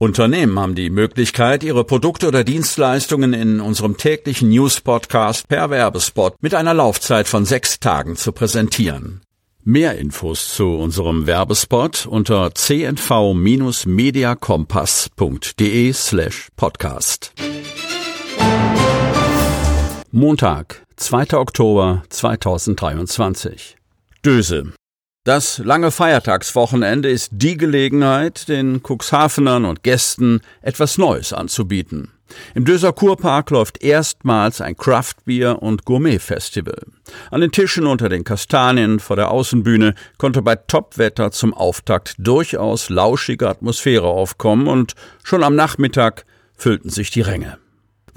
Unternehmen haben die Möglichkeit, ihre Produkte oder Dienstleistungen in unserem täglichen News-Podcast per Werbespot mit einer Laufzeit von sechs Tagen zu präsentieren. Mehr Infos zu unserem Werbespot unter cnv-mediakompass.de slash podcast. Montag, 2. Oktober 2023. Döse. Das lange Feiertagswochenende ist die Gelegenheit, den Cuxhavenern und Gästen etwas Neues anzubieten. Im Döser Kurpark läuft erstmals ein Craftbier- und Gourmet-Festival. An den Tischen unter den Kastanien vor der Außenbühne konnte bei Topwetter zum Auftakt durchaus lauschige Atmosphäre aufkommen und schon am Nachmittag füllten sich die Ränge.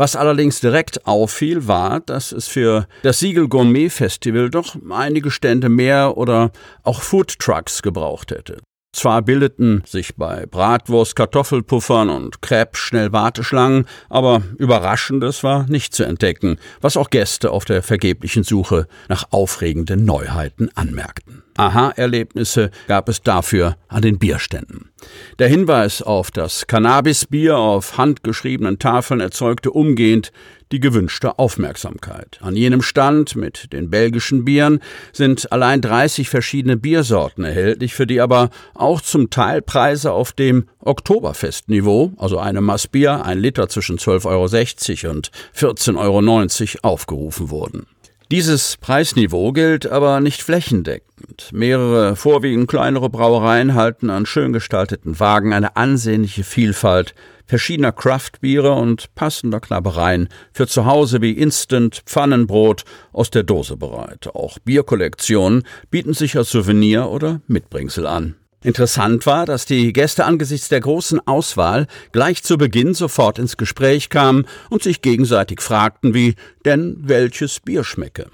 Was allerdings direkt auffiel, war, dass es für das Siegel Gourmet Festival doch einige Stände mehr oder auch Food Trucks gebraucht hätte. Zwar bildeten sich bei Bratwurst, Kartoffelpuffern und Crepe schnell Warteschlangen, aber Überraschendes war nicht zu entdecken, was auch Gäste auf der vergeblichen Suche nach aufregenden Neuheiten anmerkten. Aha-Erlebnisse gab es dafür an den Bierständen. Der Hinweis auf das Cannabisbier auf handgeschriebenen Tafeln erzeugte umgehend die gewünschte Aufmerksamkeit. An jenem Stand mit den belgischen Bieren sind allein 30 verschiedene Biersorten erhältlich, für die aber auch zum Teil Preise auf dem Oktoberfestniveau, also eine Massbier, ein Liter zwischen 12,60 Euro und 14,90 Euro aufgerufen wurden. Dieses Preisniveau gilt aber nicht flächendeckend. Mehrere vorwiegend kleinere Brauereien halten an schön gestalteten Wagen eine ansehnliche Vielfalt verschiedener Craftbiere und passender Knabbereien für zu Hause wie Instant, Pfannenbrot aus der Dose bereit. Auch Bierkollektionen bieten sich als Souvenir oder Mitbringsel an. Interessant war, dass die Gäste angesichts der großen Auswahl gleich zu Beginn sofort ins Gespräch kamen und sich gegenseitig fragten, wie denn welches Bier schmecke.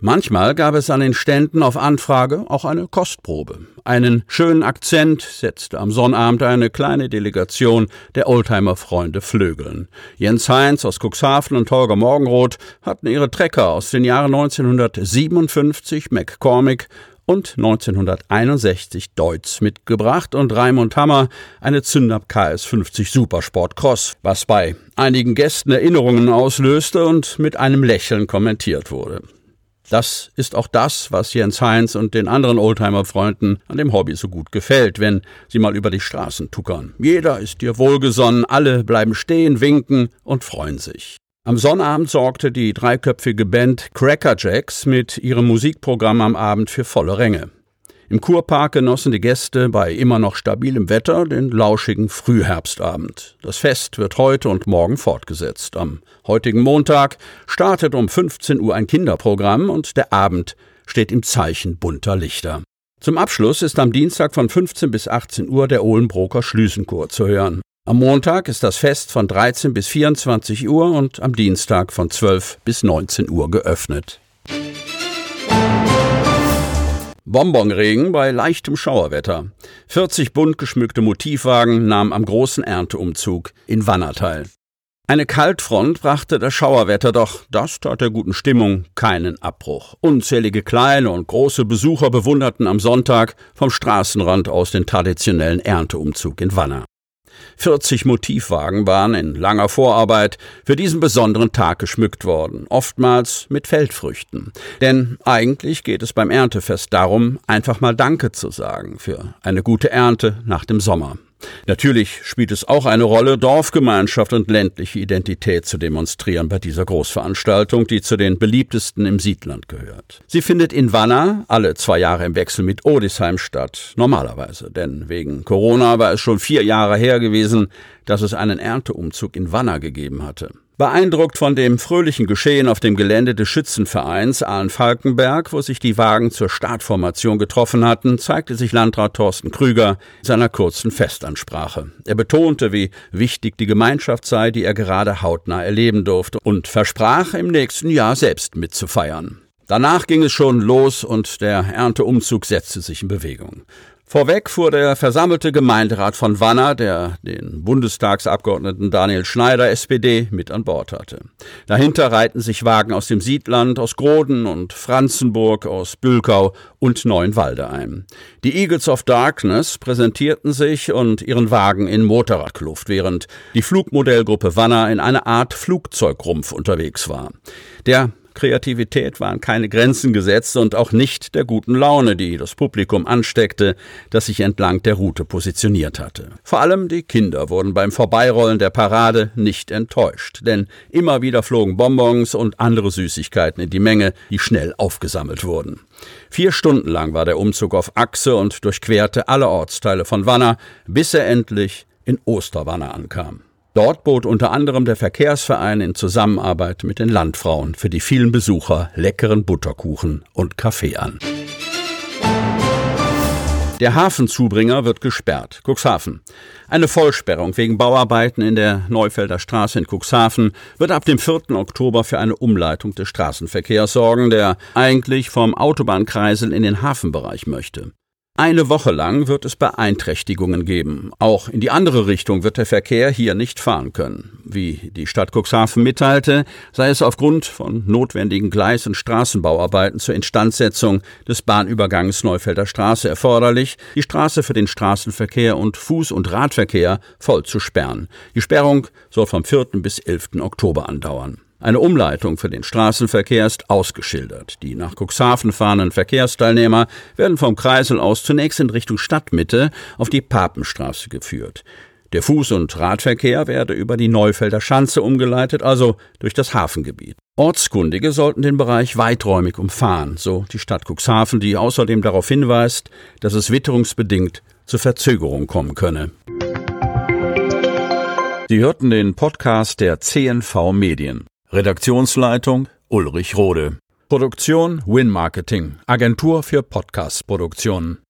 Manchmal gab es an den Ständen auf Anfrage auch eine Kostprobe. Einen schönen Akzent setzte am Sonnabend eine kleine Delegation der Oldtimer-Freunde Flögeln. Jens Heinz aus Cuxhaven und Holger Morgenroth hatten ihre Trecker aus den Jahren 1957 McCormick und 1961 Deutz mitgebracht und Raimund Hammer eine Zündab KS50 Supersport Cross, was bei einigen Gästen Erinnerungen auslöste und mit einem Lächeln kommentiert wurde. Das ist auch das, was Jens Heinz und den anderen Oldtimer-Freunden an dem Hobby so gut gefällt, wenn sie mal über die Straßen tuckern. Jeder ist dir wohlgesonnen, alle bleiben stehen, winken und freuen sich. Am Sonnabend sorgte die dreiköpfige Band Cracker Jacks mit ihrem Musikprogramm am Abend für volle Ränge. Im Kurpark genossen die Gäste bei immer noch stabilem Wetter den lauschigen Frühherbstabend. Das Fest wird heute und morgen fortgesetzt. Am heutigen Montag startet um 15 Uhr ein Kinderprogramm und der Abend steht im Zeichen bunter Lichter. Zum Abschluss ist am Dienstag von 15 bis 18 Uhr der Ohlenbroker Schlüsenchor zu hören. Am Montag ist das Fest von 13 bis 24 Uhr und am Dienstag von 12 bis 19 Uhr geöffnet. Bonbonregen bei leichtem Schauerwetter. 40 bunt geschmückte Motivwagen nahmen am großen Ernteumzug in Wanner teil. Eine Kaltfront brachte das Schauerwetter, doch das tat der guten Stimmung keinen Abbruch. Unzählige kleine und große Besucher bewunderten am Sonntag vom Straßenrand aus den traditionellen Ernteumzug in Wanner. 40 Motivwagen waren in langer Vorarbeit für diesen besonderen Tag geschmückt worden, oftmals mit Feldfrüchten. Denn eigentlich geht es beim Erntefest darum, einfach mal Danke zu sagen für eine gute Ernte nach dem Sommer. Natürlich spielt es auch eine Rolle, Dorfgemeinschaft und ländliche Identität zu demonstrieren bei dieser Großveranstaltung, die zu den beliebtesten im Siedland gehört. Sie findet in Wanner alle zwei Jahre im Wechsel mit Odisheim statt, normalerweise, denn wegen Corona war es schon vier Jahre her gewesen, dass es einen Ernteumzug in Wanner gegeben hatte. Beeindruckt von dem fröhlichen Geschehen auf dem Gelände des Schützenvereins Ahlen-Falkenberg, wo sich die Wagen zur Startformation getroffen hatten, zeigte sich Landrat Thorsten Krüger in seiner kurzen Festansprache. Er betonte, wie wichtig die Gemeinschaft sei, die er gerade hautnah erleben durfte, und versprach, im nächsten Jahr selbst mitzufeiern. Danach ging es schon los und der Ernteumzug setzte sich in Bewegung. Vorweg fuhr der versammelte Gemeinderat von Wanner, der den Bundestagsabgeordneten Daniel Schneider, SPD, mit an Bord hatte. Dahinter reihten sich Wagen aus dem Siedland, aus Groden und Franzenburg, aus Bülkau und Neuenwalde ein. Die Eagles of Darkness präsentierten sich und ihren Wagen in Motorradkluft, während die Flugmodellgruppe Wanner in einer Art Flugzeugrumpf unterwegs war. Der Kreativität waren keine Grenzen gesetzt und auch nicht der guten Laune, die das Publikum ansteckte, das sich entlang der Route positioniert hatte. Vor allem die Kinder wurden beim Vorbeirollen der Parade nicht enttäuscht, denn immer wieder flogen Bonbons und andere Süßigkeiten in die Menge, die schnell aufgesammelt wurden. Vier Stunden lang war der Umzug auf Achse und durchquerte alle Ortsteile von Wanner, bis er endlich in Osterwanner ankam. Dort bot unter anderem der Verkehrsverein in Zusammenarbeit mit den Landfrauen für die vielen Besucher leckeren Butterkuchen und Kaffee an. Der Hafenzubringer wird gesperrt. Cuxhaven. Eine Vollsperrung wegen Bauarbeiten in der Neufelder Straße in Cuxhaven wird ab dem 4. Oktober für eine Umleitung des Straßenverkehrs sorgen, der eigentlich vom Autobahnkreisel in den Hafenbereich möchte. Eine Woche lang wird es Beeinträchtigungen geben. Auch in die andere Richtung wird der Verkehr hier nicht fahren können. Wie die Stadt Cuxhaven mitteilte, sei es aufgrund von notwendigen Gleis- und Straßenbauarbeiten zur Instandsetzung des Bahnübergangs Neufelder Straße erforderlich, die Straße für den Straßenverkehr und Fuß- und Radverkehr voll zu sperren. Die Sperrung soll vom 4. bis 11. Oktober andauern. Eine Umleitung für den Straßenverkehr ist ausgeschildert. Die nach Cuxhaven fahrenden Verkehrsteilnehmer werden vom Kreisel aus zunächst in Richtung Stadtmitte auf die Papenstraße geführt. Der Fuß- und Radverkehr werde über die Neufelder Schanze umgeleitet, also durch das Hafengebiet. Ortskundige sollten den Bereich weiträumig umfahren, so die Stadt Cuxhaven, die außerdem darauf hinweist, dass es witterungsbedingt zu Verzögerung kommen könne. Sie hörten den Podcast der CNV Medien. Redaktionsleitung Ulrich Rode. Produktion Win Marketing, Agentur für Podcast-Produktionen.